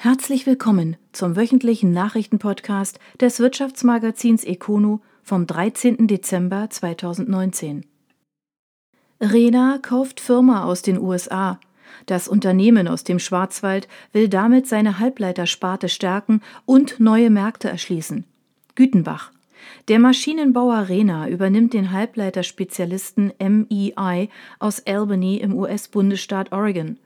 Herzlich willkommen zum wöchentlichen Nachrichtenpodcast des Wirtschaftsmagazins Econo vom 13. Dezember 2019. Rena kauft Firma aus den USA. Das Unternehmen aus dem Schwarzwald will damit seine Halbleitersparte stärken und neue Märkte erschließen. Gütenbach. Der Maschinenbauer Rena übernimmt den Halbleiterspezialisten MEI aus Albany im US-Bundesstaat Oregon.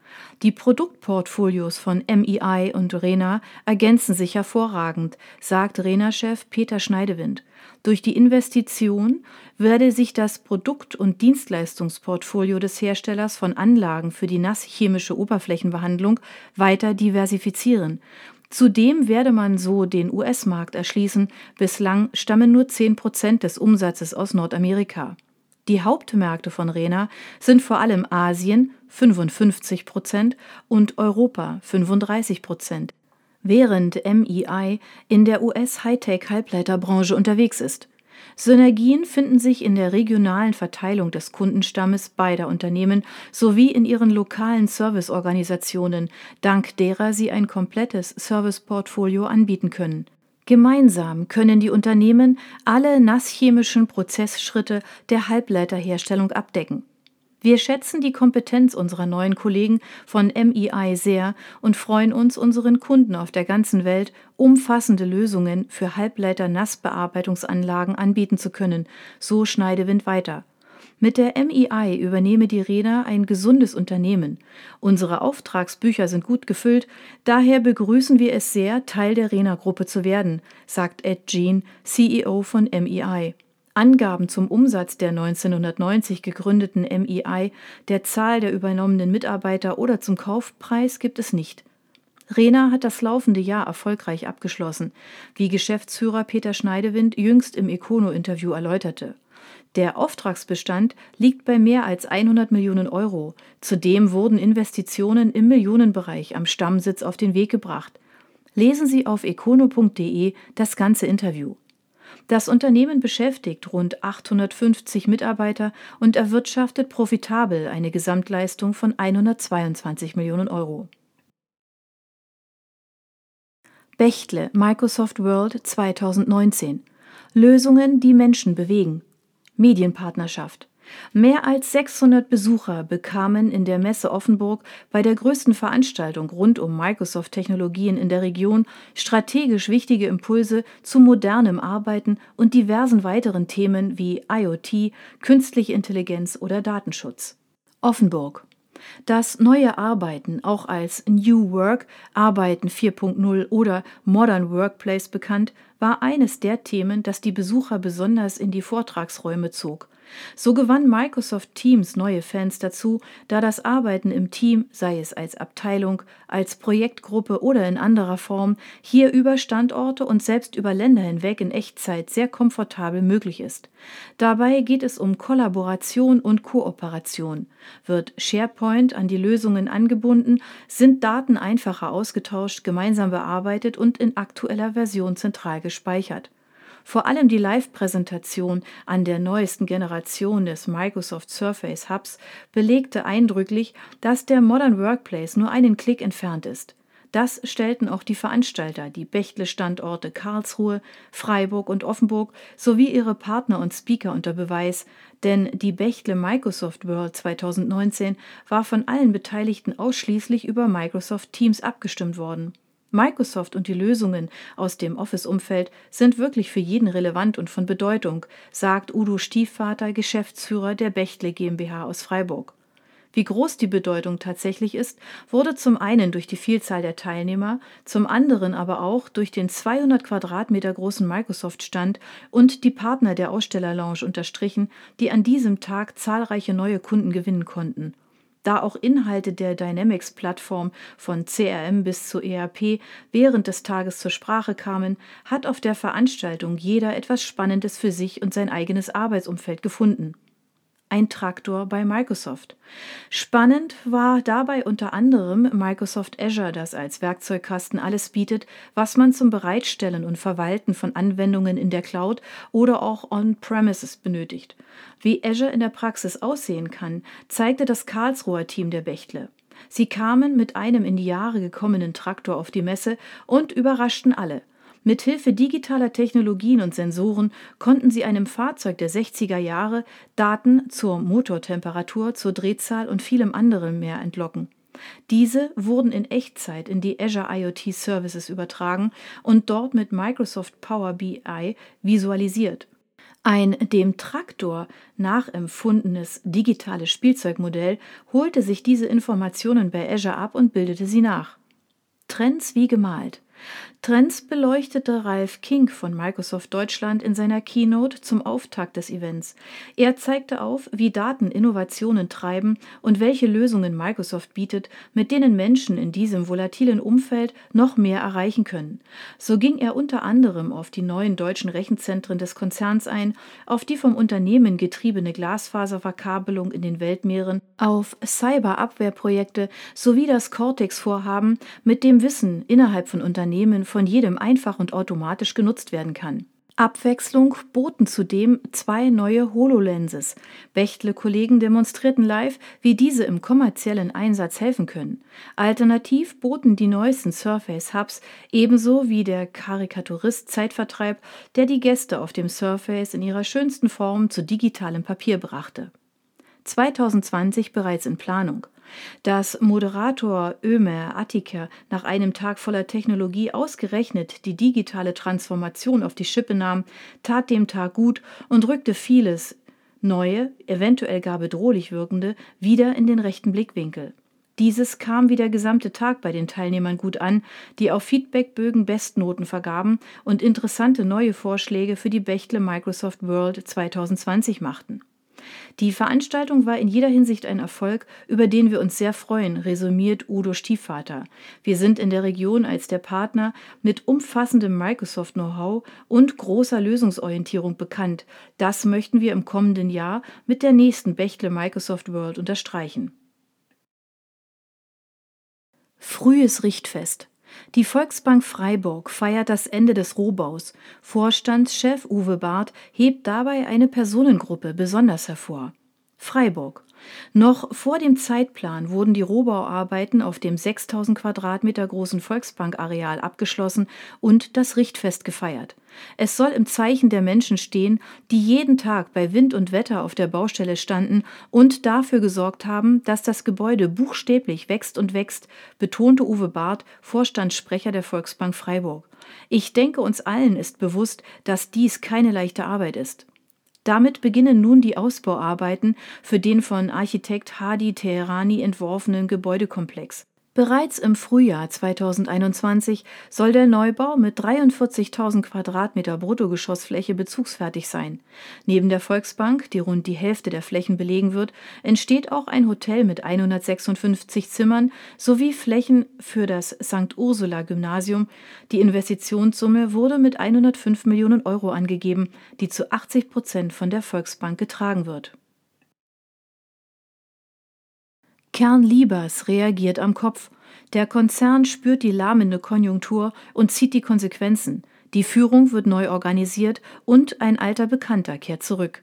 Die Produktportfolios von MEI und Rena ergänzen sich hervorragend, sagt Rena-Chef Peter Schneidewind. Durch die Investition werde sich das Produkt- und Dienstleistungsportfolio des Herstellers von Anlagen für die nasschemische Oberflächenbehandlung weiter diversifizieren Zudem werde man so den US-Markt erschließen, bislang stammen nur 10 Prozent des Umsatzes aus Nordamerika. Die Hauptmärkte von Rena sind vor allem Asien 55 Prozent und Europa 35 Prozent, während MII in der US-Hightech-Halbleiterbranche unterwegs ist. Synergien finden sich in der regionalen Verteilung des Kundenstammes beider Unternehmen sowie in ihren lokalen Serviceorganisationen, dank derer sie ein komplettes Serviceportfolio anbieten können. Gemeinsam können die Unternehmen alle nasschemischen Prozessschritte der Halbleiterherstellung abdecken wir schätzen die Kompetenz unserer neuen Kollegen von MEI sehr und freuen uns, unseren Kunden auf der ganzen Welt umfassende Lösungen für Halbleiter-Nassbearbeitungsanlagen anbieten zu können, so Schneidewind weiter. Mit der MEI übernehme die Rena ein gesundes Unternehmen. Unsere Auftragsbücher sind gut gefüllt, daher begrüßen wir es sehr, Teil der Rena-Gruppe zu werden, sagt Ed Jean, CEO von MEI. Angaben zum Umsatz der 1990 gegründeten MEI, der Zahl der übernommenen Mitarbeiter oder zum Kaufpreis gibt es nicht. Rena hat das laufende Jahr erfolgreich abgeschlossen, wie Geschäftsführer Peter Schneidewind jüngst im Econo-Interview erläuterte. Der Auftragsbestand liegt bei mehr als 100 Millionen Euro. Zudem wurden Investitionen im Millionenbereich am Stammsitz auf den Weg gebracht. Lesen Sie auf econo.de das ganze Interview. Das Unternehmen beschäftigt rund 850 Mitarbeiter und erwirtschaftet profitabel eine Gesamtleistung von 122 Millionen Euro. Bechtle Microsoft World 2019 Lösungen, die Menschen bewegen. Medienpartnerschaft Mehr als 600 Besucher bekamen in der Messe Offenburg bei der größten Veranstaltung rund um Microsoft-Technologien in der Region strategisch wichtige Impulse zu modernem Arbeiten und diversen weiteren Themen wie IoT, künstliche Intelligenz oder Datenschutz. Offenburg das neue Arbeiten, auch als New Work, Arbeiten 4.0 oder Modern Workplace bekannt, war eines der Themen, das die Besucher besonders in die Vortragsräume zog. So gewann Microsoft Teams neue Fans dazu, da das Arbeiten im Team, sei es als Abteilung, als Projektgruppe oder in anderer Form, hier über Standorte und selbst über Länder hinweg in Echtzeit sehr komfortabel möglich ist. Dabei geht es um Kollaboration und Kooperation. Wird SharePoint an die Lösungen angebunden, sind Daten einfacher ausgetauscht, gemeinsam bearbeitet und in aktueller Version zentral gespeichert. Vor allem die Live-Präsentation an der neuesten Generation des Microsoft Surface Hubs belegte eindrücklich, dass der Modern Workplace nur einen Klick entfernt ist. Das stellten auch die Veranstalter, die Bechtle-Standorte Karlsruhe, Freiburg und Offenburg sowie ihre Partner und Speaker unter Beweis, denn die Bechtle Microsoft World 2019 war von allen Beteiligten ausschließlich über Microsoft Teams abgestimmt worden. Microsoft und die Lösungen aus dem Office-Umfeld sind wirklich für jeden relevant und von Bedeutung, sagt Udo Stiefvater, Geschäftsführer der Bechtle GmbH aus Freiburg. Wie groß die Bedeutung tatsächlich ist, wurde zum einen durch die Vielzahl der Teilnehmer, zum anderen aber auch durch den 200 Quadratmeter großen Microsoft-Stand und die Partner der Ausstellerlounge unterstrichen, die an diesem Tag zahlreiche neue Kunden gewinnen konnten da auch Inhalte der Dynamics-Plattform von CRM bis zu ERP während des Tages zur Sprache kamen, hat auf der Veranstaltung jeder etwas Spannendes für sich und sein eigenes Arbeitsumfeld gefunden ein Traktor bei Microsoft. Spannend war dabei unter anderem Microsoft Azure, das als Werkzeugkasten alles bietet, was man zum Bereitstellen und Verwalten von Anwendungen in der Cloud oder auch on-premises benötigt. Wie Azure in der Praxis aussehen kann, zeigte das Karlsruher Team der Bechtle. Sie kamen mit einem in die Jahre gekommenen Traktor auf die Messe und überraschten alle. Mithilfe digitaler Technologien und Sensoren konnten sie einem Fahrzeug der 60er Jahre Daten zur Motortemperatur, zur Drehzahl und vielem anderen mehr entlocken. Diese wurden in Echtzeit in die Azure IoT Services übertragen und dort mit Microsoft Power BI visualisiert. Ein dem Traktor nachempfundenes digitales Spielzeugmodell holte sich diese Informationen bei Azure ab und bildete sie nach. Trends wie gemalt. Trends beleuchtete Ralf King von Microsoft Deutschland in seiner Keynote zum Auftakt des Events. Er zeigte auf, wie Daten Innovationen treiben und welche Lösungen Microsoft bietet, mit denen Menschen in diesem volatilen Umfeld noch mehr erreichen können. So ging er unter anderem auf die neuen deutschen Rechenzentren des Konzerns ein, auf die vom Unternehmen getriebene Glasfaserverkabelung in den Weltmeeren, auf Cyberabwehrprojekte sowie das Cortex-Vorhaben, mit dem Wissen innerhalb von Unternehmen von jedem einfach und automatisch genutzt werden kann. Abwechslung boten zudem zwei neue HoloLenses. Bechtle-Kollegen demonstrierten live, wie diese im kommerziellen Einsatz helfen können. Alternativ boten die neuesten Surface Hubs ebenso wie der Karikaturist Zeitvertreib, der die Gäste auf dem Surface in ihrer schönsten Form zu digitalem Papier brachte. 2020 bereits in Planung. Dass Moderator Ömer Attiker nach einem Tag voller Technologie ausgerechnet die digitale Transformation auf die Schippe nahm, tat dem Tag gut und rückte vieles Neue, eventuell gar bedrohlich wirkende, wieder in den rechten Blickwinkel. Dieses kam wie der gesamte Tag bei den Teilnehmern gut an, die auf Feedbackbögen Bestnoten vergaben und interessante neue Vorschläge für die Bechtle Microsoft World 2020 machten. Die Veranstaltung war in jeder Hinsicht ein Erfolg, über den wir uns sehr freuen, resümiert Udo Stiefvater. Wir sind in der Region als der Partner mit umfassendem Microsoft-Know-how und großer Lösungsorientierung bekannt. Das möchten wir im kommenden Jahr mit der nächsten Bechtle Microsoft World unterstreichen. Frühes Richtfest die Volksbank Freiburg feiert das Ende des Rohbaus. Vorstandschef Uwe Barth hebt dabei eine Personengruppe besonders hervor. Freiburg noch vor dem Zeitplan wurden die Rohbauarbeiten auf dem 6000 Quadratmeter großen Volksbankareal abgeschlossen und das Richtfest gefeiert. Es soll im Zeichen der Menschen stehen, die jeden Tag bei Wind und Wetter auf der Baustelle standen und dafür gesorgt haben, dass das Gebäude buchstäblich wächst und wächst, betonte Uwe Barth, Vorstandssprecher der Volksbank Freiburg. Ich denke, uns allen ist bewusst, dass dies keine leichte Arbeit ist. Damit beginnen nun die Ausbauarbeiten für den von Architekt Hadi Teherani entworfenen Gebäudekomplex. Bereits im Frühjahr 2021 soll der Neubau mit 43.000 Quadratmeter Bruttogeschossfläche bezugsfertig sein. Neben der Volksbank, die rund die Hälfte der Flächen belegen wird, entsteht auch ein Hotel mit 156 Zimmern sowie Flächen für das St. Ursula Gymnasium. Die Investitionssumme wurde mit 105 Millionen Euro angegeben, die zu 80 Prozent von der Volksbank getragen wird. Kernliebers reagiert am Kopf. Der Konzern spürt die lahmende Konjunktur und zieht die Konsequenzen. Die Führung wird neu organisiert und ein alter Bekannter kehrt zurück.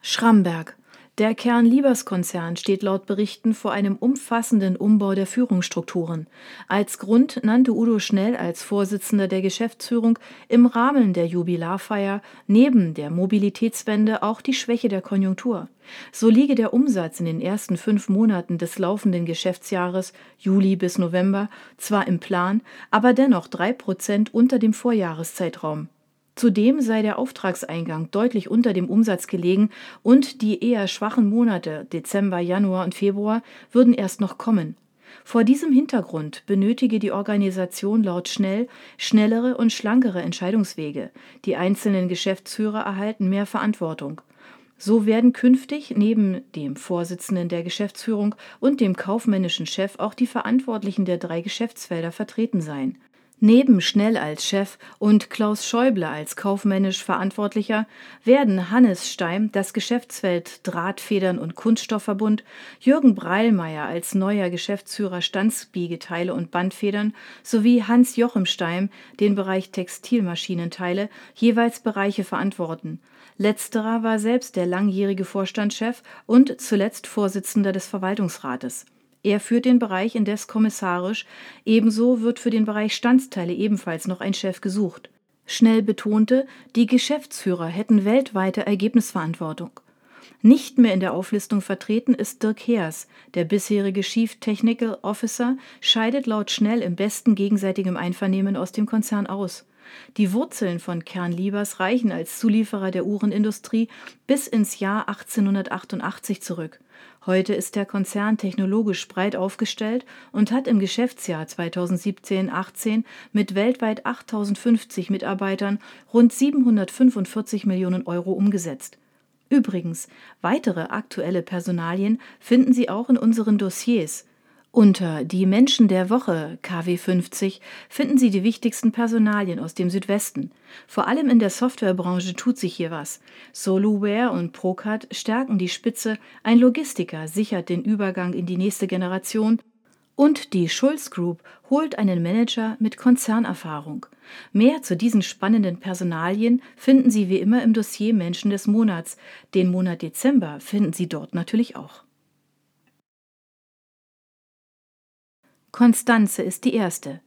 Schramberg der Kern-Liebers-Konzern steht laut Berichten vor einem umfassenden Umbau der Führungsstrukturen. Als Grund nannte Udo Schnell als Vorsitzender der Geschäftsführung im Rahmen der Jubilarfeier neben der Mobilitätswende auch die Schwäche der Konjunktur. So liege der Umsatz in den ersten fünf Monaten des laufenden Geschäftsjahres Juli bis November zwar im Plan, aber dennoch drei Prozent unter dem Vorjahreszeitraum. Zudem sei der Auftragseingang deutlich unter dem Umsatz gelegen und die eher schwachen Monate Dezember, Januar und Februar würden erst noch kommen. Vor diesem Hintergrund benötige die Organisation laut Schnell schnellere und schlankere Entscheidungswege. Die einzelnen Geschäftsführer erhalten mehr Verantwortung. So werden künftig neben dem Vorsitzenden der Geschäftsführung und dem kaufmännischen Chef auch die Verantwortlichen der drei Geschäftsfelder vertreten sein. Neben Schnell als Chef und Klaus Schäuble als kaufmännisch Verantwortlicher werden Hannes Steim das Geschäftsfeld Drahtfedern und Kunststoffverbund, Jürgen Breilmeier als neuer Geschäftsführer Stanzbiegeteile und Bandfedern sowie Hans Jochem Steim den Bereich Textilmaschinenteile jeweils Bereiche verantworten. Letzterer war selbst der langjährige Vorstandschef und zuletzt Vorsitzender des Verwaltungsrates. Er führt den Bereich indes kommissarisch, ebenso wird für den Bereich Standsteile ebenfalls noch ein Chef gesucht. Schnell betonte, die Geschäftsführer hätten weltweite Ergebnisverantwortung. Nicht mehr in der Auflistung vertreten ist Dirk Heers. Der bisherige Chief Technical Officer scheidet laut Schnell im besten gegenseitigem Einvernehmen aus dem Konzern aus. Die Wurzeln von Kernliebers reichen als Zulieferer der Uhrenindustrie bis ins Jahr 1888 zurück. Heute ist der Konzern technologisch breit aufgestellt und hat im Geschäftsjahr 2017/18 mit weltweit 8050 Mitarbeitern rund 745 Millionen Euro umgesetzt. Übrigens, weitere aktuelle Personalien finden Sie auch in unseren Dossiers. Unter Die Menschen der Woche KW 50 finden Sie die wichtigsten Personalien aus dem Südwesten. Vor allem in der Softwarebranche tut sich hier was. Soluware und Procad stärken die Spitze, ein Logistiker sichert den Übergang in die nächste Generation und die Schulz Group holt einen Manager mit Konzernerfahrung. Mehr zu diesen spannenden Personalien finden Sie wie immer im Dossier Menschen des Monats. Den Monat Dezember finden Sie dort natürlich auch. Konstanze ist die erste.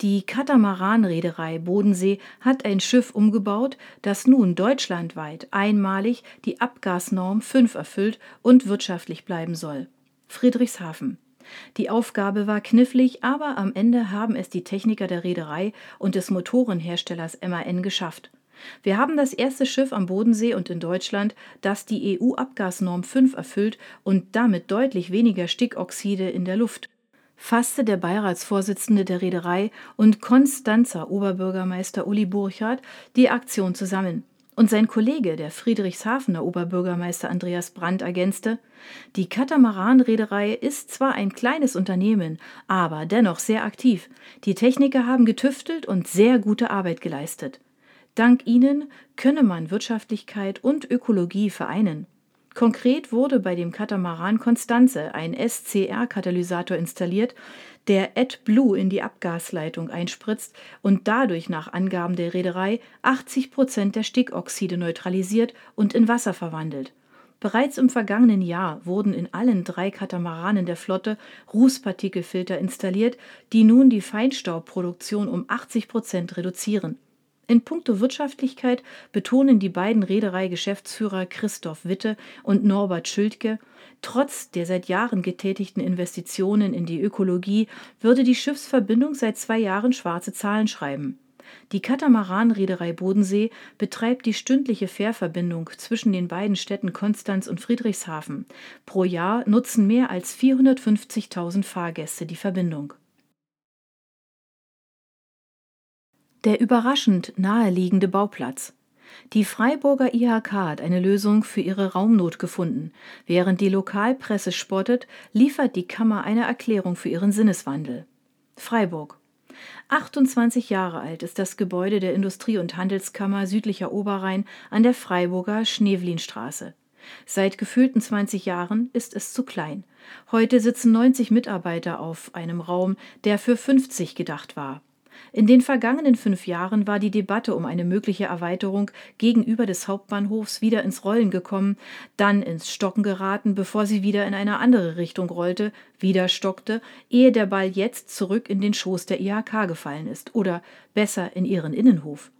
Die Katamaran-Reederei Bodensee hat ein Schiff umgebaut, das nun deutschlandweit einmalig die Abgasnorm 5 erfüllt und wirtschaftlich bleiben soll. Friedrichshafen. Die Aufgabe war knifflig, aber am Ende haben es die Techniker der Reederei und des Motorenherstellers MAN geschafft. Wir haben das erste Schiff am Bodensee und in Deutschland, das die EU-Abgasnorm 5 erfüllt und damit deutlich weniger Stickoxide in der Luft fasste der Beiratsvorsitzende der Reederei und Konstanzer Oberbürgermeister Uli Burchardt die Aktion zusammen. Und sein Kollege, der Friedrichshafener Oberbürgermeister Andreas Brandt, ergänzte: Die Katamaran-Reederei ist zwar ein kleines Unternehmen, aber dennoch sehr aktiv. Die Techniker haben getüftelt und sehr gute Arbeit geleistet. Dank ihnen könne man Wirtschaftlichkeit und Ökologie vereinen. Konkret wurde bei dem Katamaran Constanze ein SCR-Katalysator installiert, der AdBlue in die Abgasleitung einspritzt und dadurch nach Angaben der Reederei 80 Prozent der Stickoxide neutralisiert und in Wasser verwandelt. Bereits im vergangenen Jahr wurden in allen drei Katamaranen der Flotte Rußpartikelfilter installiert, die nun die Feinstaubproduktion um 80 Prozent reduzieren in puncto Wirtschaftlichkeit betonen die beiden Reederei-Geschäftsführer Christoph Witte und Norbert Schildke, trotz der seit Jahren getätigten Investitionen in die Ökologie würde die Schiffsverbindung seit zwei Jahren schwarze Zahlen schreiben. Die Katamaran-Reederei Bodensee betreibt die stündliche Fährverbindung zwischen den beiden Städten Konstanz und Friedrichshafen. Pro Jahr nutzen mehr als 450.000 Fahrgäste die Verbindung Der überraschend naheliegende Bauplatz. Die Freiburger IHK hat eine Lösung für ihre Raumnot gefunden. Während die Lokalpresse spottet, liefert die Kammer eine Erklärung für ihren Sinneswandel. Freiburg. 28 Jahre alt ist das Gebäude der Industrie- und Handelskammer südlicher Oberrhein an der Freiburger Schnevlinstraße. Seit gefühlten 20 Jahren ist es zu klein. Heute sitzen 90 Mitarbeiter auf einem Raum, der für 50 gedacht war. In den vergangenen fünf Jahren war die Debatte um eine mögliche Erweiterung gegenüber des Hauptbahnhofs wieder ins Rollen gekommen, dann ins Stocken geraten, bevor sie wieder in eine andere Richtung rollte, wieder stockte, ehe der Ball jetzt zurück in den Schoß der IHK gefallen ist oder besser in ihren Innenhof.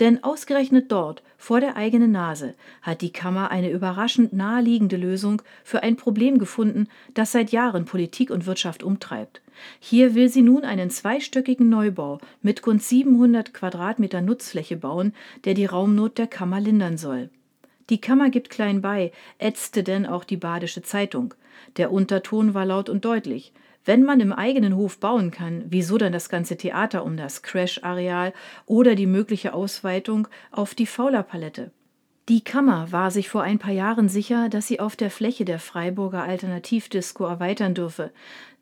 Denn ausgerechnet dort, vor der eigenen Nase, hat die Kammer eine überraschend naheliegende Lösung für ein Problem gefunden, das seit Jahren Politik und Wirtschaft umtreibt. Hier will sie nun einen zweistöckigen Neubau mit rund 700 Quadratmeter Nutzfläche bauen, der die Raumnot der Kammer lindern soll. Die Kammer gibt klein bei, ätzte denn auch die Badische Zeitung. Der Unterton war laut und deutlich. Wenn man im eigenen Hof bauen kann, wieso dann das ganze Theater um das Crash-Areal oder die mögliche Ausweitung auf die Faulerpalette? Die Kammer war sich vor ein paar Jahren sicher, dass sie auf der Fläche der Freiburger Alternativdisco erweitern dürfe.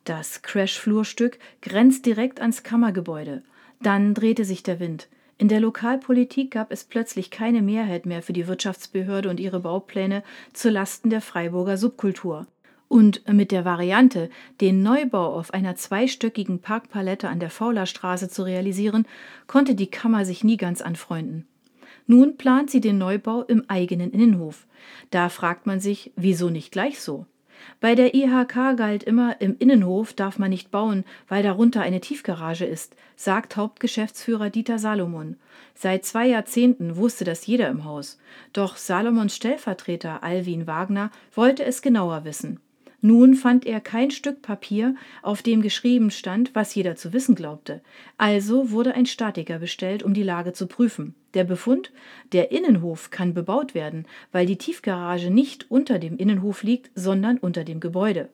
Das Crash-Flurstück grenzt direkt ans Kammergebäude. Dann drehte sich der Wind. In der Lokalpolitik gab es plötzlich keine Mehrheit mehr für die Wirtschaftsbehörde und ihre Baupläne zu Lasten der Freiburger Subkultur. Und mit der Variante, den Neubau auf einer zweistöckigen Parkpalette an der Faulerstraße zu realisieren, konnte die Kammer sich nie ganz anfreunden. Nun plant sie den Neubau im eigenen Innenhof. Da fragt man sich, wieso nicht gleich so? Bei der IHK galt immer, im Innenhof darf man nicht bauen, weil darunter eine Tiefgarage ist, sagt Hauptgeschäftsführer Dieter Salomon. Seit zwei Jahrzehnten wusste das jeder im Haus. Doch Salomons Stellvertreter Alwin Wagner wollte es genauer wissen. Nun fand er kein Stück Papier, auf dem geschrieben stand, was jeder zu wissen glaubte. Also wurde ein Statiker bestellt, um die Lage zu prüfen. Der Befund? Der Innenhof kann bebaut werden, weil die Tiefgarage nicht unter dem Innenhof liegt, sondern unter dem Gebäude.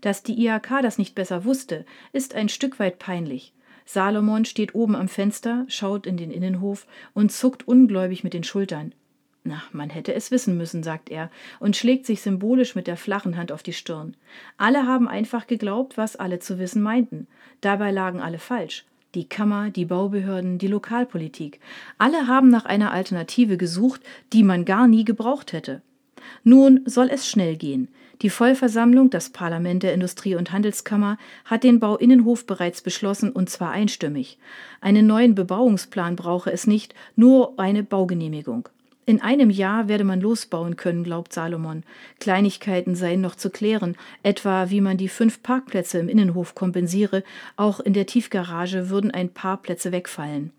Dass die IHK das nicht besser wusste, ist ein Stück weit peinlich. Salomon steht oben am Fenster, schaut in den Innenhof und zuckt ungläubig mit den Schultern. Na, man hätte es wissen müssen, sagt er und schlägt sich symbolisch mit der flachen Hand auf die Stirn. Alle haben einfach geglaubt, was alle zu wissen meinten. Dabei lagen alle falsch. Die Kammer, die Baubehörden, die Lokalpolitik. Alle haben nach einer Alternative gesucht, die man gar nie gebraucht hätte. Nun soll es schnell gehen. Die Vollversammlung, das Parlament der Industrie- und Handelskammer, hat den Bauinnenhof bereits beschlossen und zwar einstimmig. Einen neuen Bebauungsplan brauche es nicht, nur eine Baugenehmigung. In einem Jahr werde man losbauen können, glaubt Salomon. Kleinigkeiten seien noch zu klären, etwa wie man die fünf Parkplätze im Innenhof kompensiere, auch in der Tiefgarage würden ein paar Plätze wegfallen.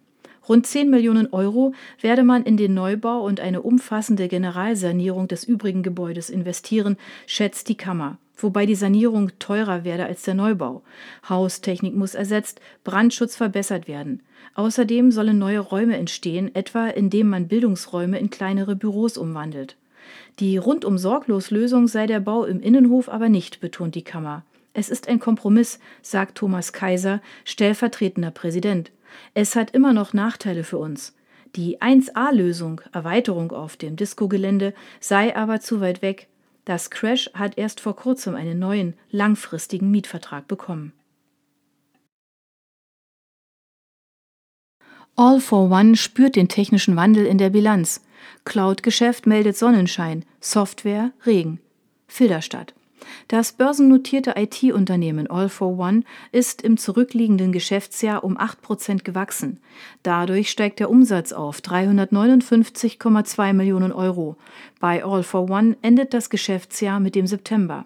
Rund 10 Millionen Euro werde man in den Neubau und eine umfassende Generalsanierung des übrigen Gebäudes investieren, schätzt die Kammer wobei die Sanierung teurer werde als der Neubau. Haustechnik muss ersetzt, Brandschutz verbessert werden. Außerdem sollen neue Räume entstehen, etwa indem man Bildungsräume in kleinere Büros umwandelt. Die rundum sorglos Lösung sei der Bau im Innenhof aber nicht, betont die Kammer. Es ist ein Kompromiss, sagt Thomas Kaiser, stellvertretender Präsident. Es hat immer noch Nachteile für uns. Die 1A-Lösung, Erweiterung auf dem Disco-Gelände, sei aber zu weit weg. Das Crash hat erst vor kurzem einen neuen, langfristigen Mietvertrag bekommen. All for One spürt den technischen Wandel in der Bilanz. Cloud-Geschäft meldet Sonnenschein, Software Regen. Filderstadt. Das börsennotierte IT-Unternehmen All for One ist im zurückliegenden Geschäftsjahr um 8 Prozent gewachsen. Dadurch steigt der Umsatz auf 359,2 Millionen Euro. Bei All for One endet das Geschäftsjahr mit dem September.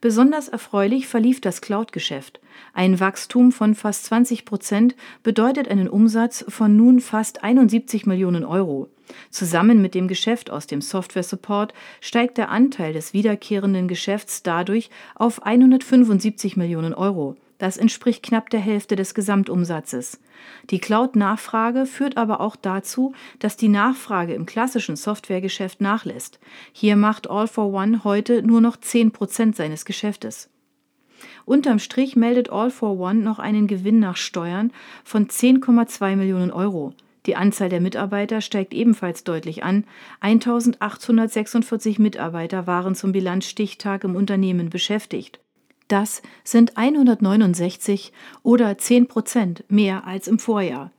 Besonders erfreulich verlief das Cloud-Geschäft. Ein Wachstum von fast 20 Prozent bedeutet einen Umsatz von nun fast 71 Millionen Euro. Zusammen mit dem Geschäft aus dem Software Support steigt der Anteil des wiederkehrenden Geschäfts dadurch auf 175 Millionen Euro. Das entspricht knapp der Hälfte des Gesamtumsatzes. Die Cloud-Nachfrage führt aber auch dazu, dass die Nachfrage im klassischen Softwaregeschäft nachlässt. Hier macht All for One heute nur noch 10 Prozent seines Geschäftes. Unterm Strich meldet All for One noch einen Gewinn nach Steuern von 10,2 Millionen Euro. Die Anzahl der Mitarbeiter steigt ebenfalls deutlich an. 1846 Mitarbeiter waren zum Bilanzstichtag im Unternehmen beschäftigt. Das sind 169 oder 10 Prozent mehr als im Vorjahr.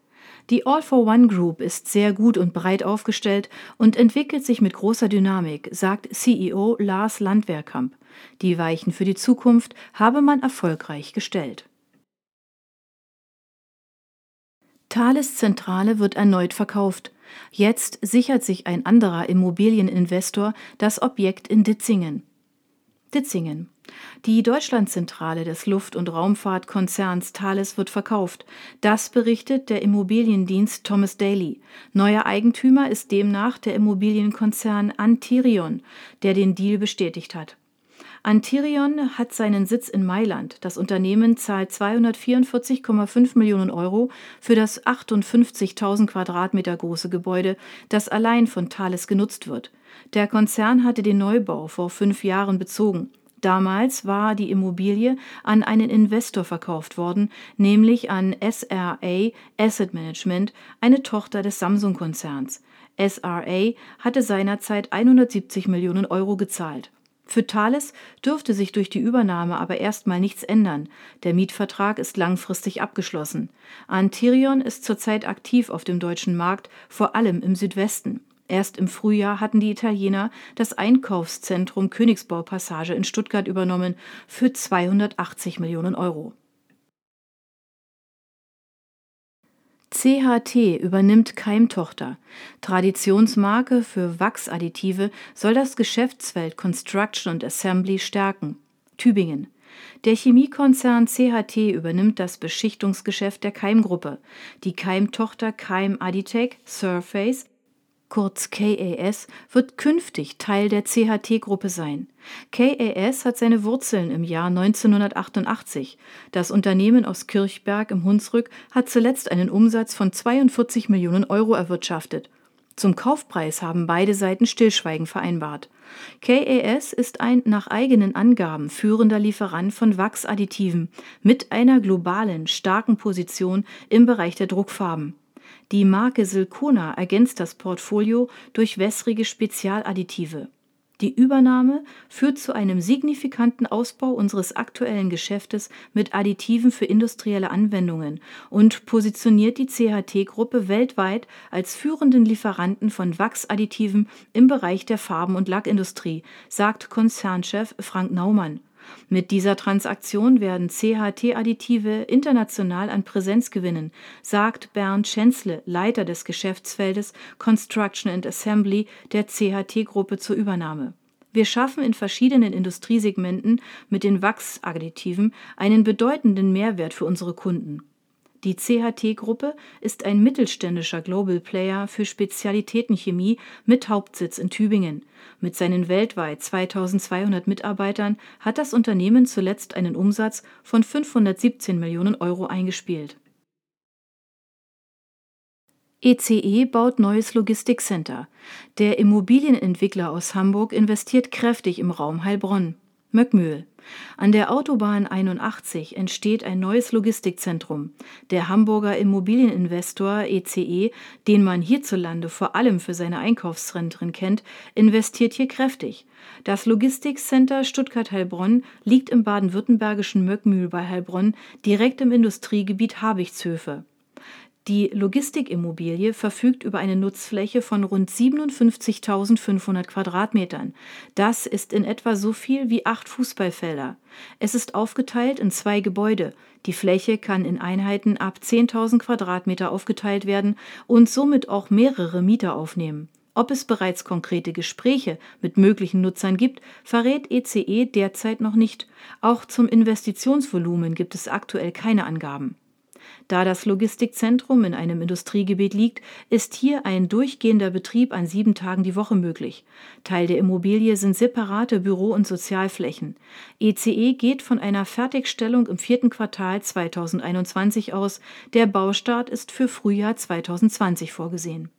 Die All for One Group ist sehr gut und breit aufgestellt und entwickelt sich mit großer Dynamik, sagt CEO Lars Landwehrkamp. Die Weichen für die Zukunft habe man erfolgreich gestellt. Thales Zentrale wird erneut verkauft. Jetzt sichert sich ein anderer Immobilieninvestor das Objekt in Ditzingen. Ditzingen. Die Deutschlandzentrale des Luft- und Raumfahrtkonzerns Thales wird verkauft. Das berichtet der Immobiliendienst Thomas Daly. Neuer Eigentümer ist demnach der Immobilienkonzern Antirion, der den Deal bestätigt hat. Antirion hat seinen Sitz in Mailand. Das Unternehmen zahlt 244,5 Millionen Euro für das 58.000 Quadratmeter große Gebäude, das allein von Thales genutzt wird. Der Konzern hatte den Neubau vor fünf Jahren bezogen. Damals war die Immobilie an einen Investor verkauft worden, nämlich an SRA Asset Management, eine Tochter des Samsung-Konzerns. SRA hatte seinerzeit 170 Millionen Euro gezahlt. Für Thales dürfte sich durch die Übernahme aber erstmal nichts ändern. Der Mietvertrag ist langfristig abgeschlossen. Antirion ist zurzeit aktiv auf dem deutschen Markt, vor allem im Südwesten. Erst im Frühjahr hatten die Italiener das Einkaufszentrum Königsbau-Passage in Stuttgart übernommen für 280 Millionen Euro. CHT übernimmt Keimtochter. Traditionsmarke für Wachsadditive soll das Geschäftsfeld Construction und Assembly stärken. Tübingen. Der Chemiekonzern CHT übernimmt das Beschichtungsgeschäft der Keimgruppe. Die Keimtochter Keim Additech Surface kurz KAS, wird künftig Teil der CHT-Gruppe sein. KAS hat seine Wurzeln im Jahr 1988. Das Unternehmen aus Kirchberg im Hunsrück hat zuletzt einen Umsatz von 42 Millionen Euro erwirtschaftet. Zum Kaufpreis haben beide Seiten Stillschweigen vereinbart. KAS ist ein nach eigenen Angaben führender Lieferant von Wachsadditiven mit einer globalen, starken Position im Bereich der Druckfarben. Die Marke Silcona ergänzt das Portfolio durch wässrige Spezialadditive. Die Übernahme führt zu einem signifikanten Ausbau unseres aktuellen Geschäftes mit Additiven für industrielle Anwendungen und positioniert die CHT-Gruppe weltweit als führenden Lieferanten von Wachsadditiven im Bereich der Farben- und Lackindustrie, sagt Konzernchef Frank Naumann. Mit dieser Transaktion werden CHT-Additive international an Präsenz gewinnen, sagt Bernd Schänzle, Leiter des Geschäftsfeldes Construction and Assembly der CHT-Gruppe zur Übernahme. Wir schaffen in verschiedenen Industriesegmenten mit den Wachsadditiven einen bedeutenden Mehrwert für unsere Kunden. Die CHT-Gruppe ist ein mittelständischer Global Player für Spezialitätenchemie mit Hauptsitz in Tübingen. Mit seinen weltweit 2200 Mitarbeitern hat das Unternehmen zuletzt einen Umsatz von 517 Millionen Euro eingespielt. ECE baut neues Logistikcenter. Der Immobilienentwickler aus Hamburg investiert kräftig im Raum Heilbronn. Möckmühl. An der Autobahn 81 entsteht ein neues Logistikzentrum. Der Hamburger Immobilieninvestor ECE, den man hierzulande vor allem für seine Einkaufszentren kennt, investiert hier kräftig. Das Logistikcenter Stuttgart-Heilbronn liegt im baden-württembergischen Möckmühl bei Heilbronn, direkt im Industriegebiet Habichtshöfe. Die Logistikimmobilie verfügt über eine Nutzfläche von rund 57.500 Quadratmetern. Das ist in etwa so viel wie acht Fußballfelder. Es ist aufgeteilt in zwei Gebäude. Die Fläche kann in Einheiten ab 10.000 Quadratmeter aufgeteilt werden und somit auch mehrere Mieter aufnehmen. Ob es bereits konkrete Gespräche mit möglichen Nutzern gibt, verrät ECE derzeit noch nicht. Auch zum Investitionsvolumen gibt es aktuell keine Angaben. Da das Logistikzentrum in einem Industriegebiet liegt, ist hier ein durchgehender Betrieb an sieben Tagen die Woche möglich. Teil der Immobilie sind separate Büro- und Sozialflächen. ECE e geht von einer Fertigstellung im vierten Quartal 2021 aus. Der Baustart ist für Frühjahr 2020 vorgesehen.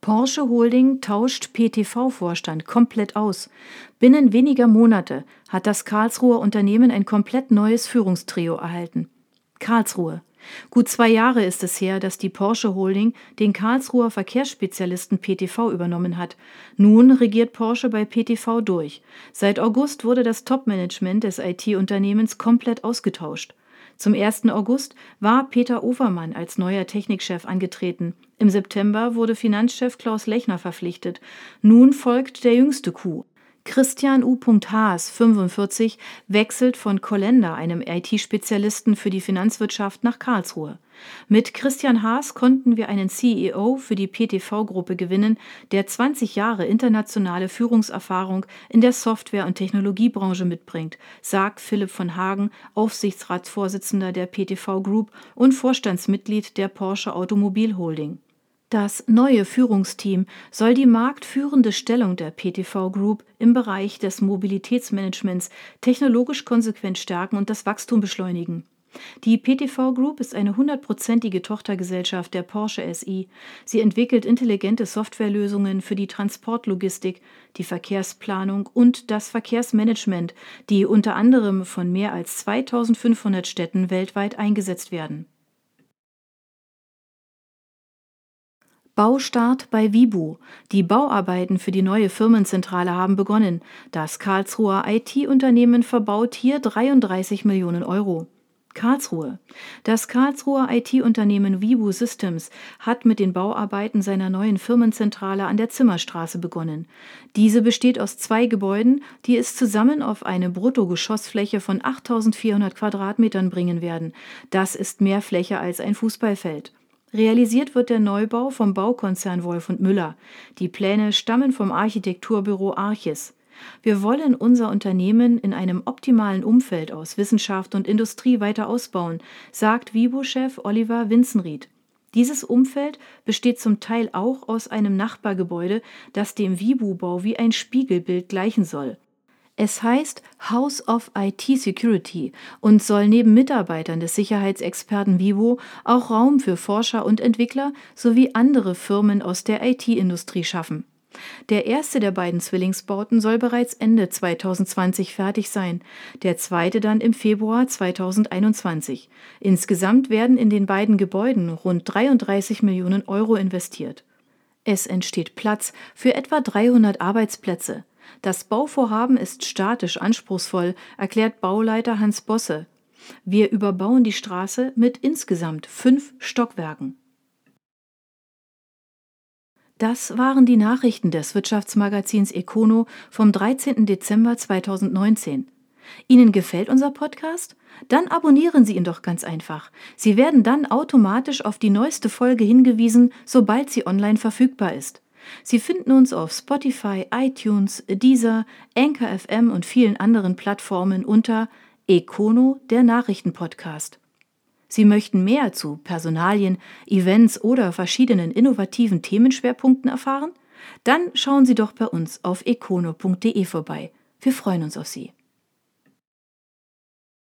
Porsche Holding tauscht PTV-Vorstand komplett aus. Binnen weniger Monate hat das Karlsruher Unternehmen ein komplett neues Führungstrio erhalten. Karlsruhe. Gut zwei Jahre ist es her, dass die Porsche Holding den Karlsruher Verkehrsspezialisten PTV übernommen hat. Nun regiert Porsche bei PTV durch. Seit August wurde das Topmanagement des IT-Unternehmens komplett ausgetauscht. Zum 1. August war Peter Overmann als neuer Technikchef angetreten. Im September wurde Finanzchef Klaus Lechner verpflichtet. Nun folgt der jüngste Coup. Christian U. Haas, 45, wechselt von Kollender, einem IT-Spezialisten für die Finanzwirtschaft, nach Karlsruhe. Mit Christian Haas konnten wir einen CEO für die PTV-Gruppe gewinnen, der 20 Jahre internationale Führungserfahrung in der Software- und Technologiebranche mitbringt, sagt Philipp von Hagen, Aufsichtsratsvorsitzender der PTV Group und Vorstandsmitglied der Porsche Automobil Holding. Das neue Führungsteam soll die marktführende Stellung der PTV Group im Bereich des Mobilitätsmanagements technologisch konsequent stärken und das Wachstum beschleunigen. Die PTV Group ist eine hundertprozentige Tochtergesellschaft der Porsche SI. Sie entwickelt intelligente Softwarelösungen für die Transportlogistik, die Verkehrsplanung und das Verkehrsmanagement, die unter anderem von mehr als 2500 Städten weltweit eingesetzt werden. Baustart bei Vibu. Die Bauarbeiten für die neue Firmenzentrale haben begonnen. Das Karlsruher IT-Unternehmen verbaut hier 33 Millionen Euro. Karlsruhe. Das Karlsruher IT-Unternehmen Vibu Systems hat mit den Bauarbeiten seiner neuen Firmenzentrale an der Zimmerstraße begonnen. Diese besteht aus zwei Gebäuden, die es zusammen auf eine Bruttogeschossfläche von 8400 Quadratmetern bringen werden. Das ist mehr Fläche als ein Fußballfeld. Realisiert wird der Neubau vom Baukonzern Wolf und Müller. Die Pläne stammen vom Architekturbüro Archis. Wir wollen unser Unternehmen in einem optimalen Umfeld aus Wissenschaft und Industrie weiter ausbauen, sagt Vibo-Chef Oliver Winzenried. Dieses Umfeld besteht zum Teil auch aus einem Nachbargebäude, das dem Vibu-Bau wie ein Spiegelbild gleichen soll. Es heißt House of IT Security und soll neben Mitarbeitern des Sicherheitsexperten Vivo auch Raum für Forscher und Entwickler sowie andere Firmen aus der IT-Industrie schaffen. Der erste der beiden Zwillingsbauten soll bereits Ende 2020 fertig sein, der zweite dann im Februar 2021. Insgesamt werden in den beiden Gebäuden rund 33 Millionen Euro investiert. Es entsteht Platz für etwa 300 Arbeitsplätze. Das Bauvorhaben ist statisch anspruchsvoll, erklärt Bauleiter Hans Bosse. Wir überbauen die Straße mit insgesamt fünf Stockwerken. Das waren die Nachrichten des Wirtschaftsmagazins Econo vom 13. Dezember 2019. Ihnen gefällt unser Podcast? Dann abonnieren Sie ihn doch ganz einfach. Sie werden dann automatisch auf die neueste Folge hingewiesen, sobald sie online verfügbar ist. Sie finden uns auf Spotify, iTunes, Deezer, Anchor FM und vielen anderen Plattformen unter Econo, der Nachrichtenpodcast. Sie möchten mehr zu Personalien, Events oder verschiedenen innovativen Themenschwerpunkten erfahren? Dann schauen Sie doch bei uns auf econo.de vorbei. Wir freuen uns auf Sie.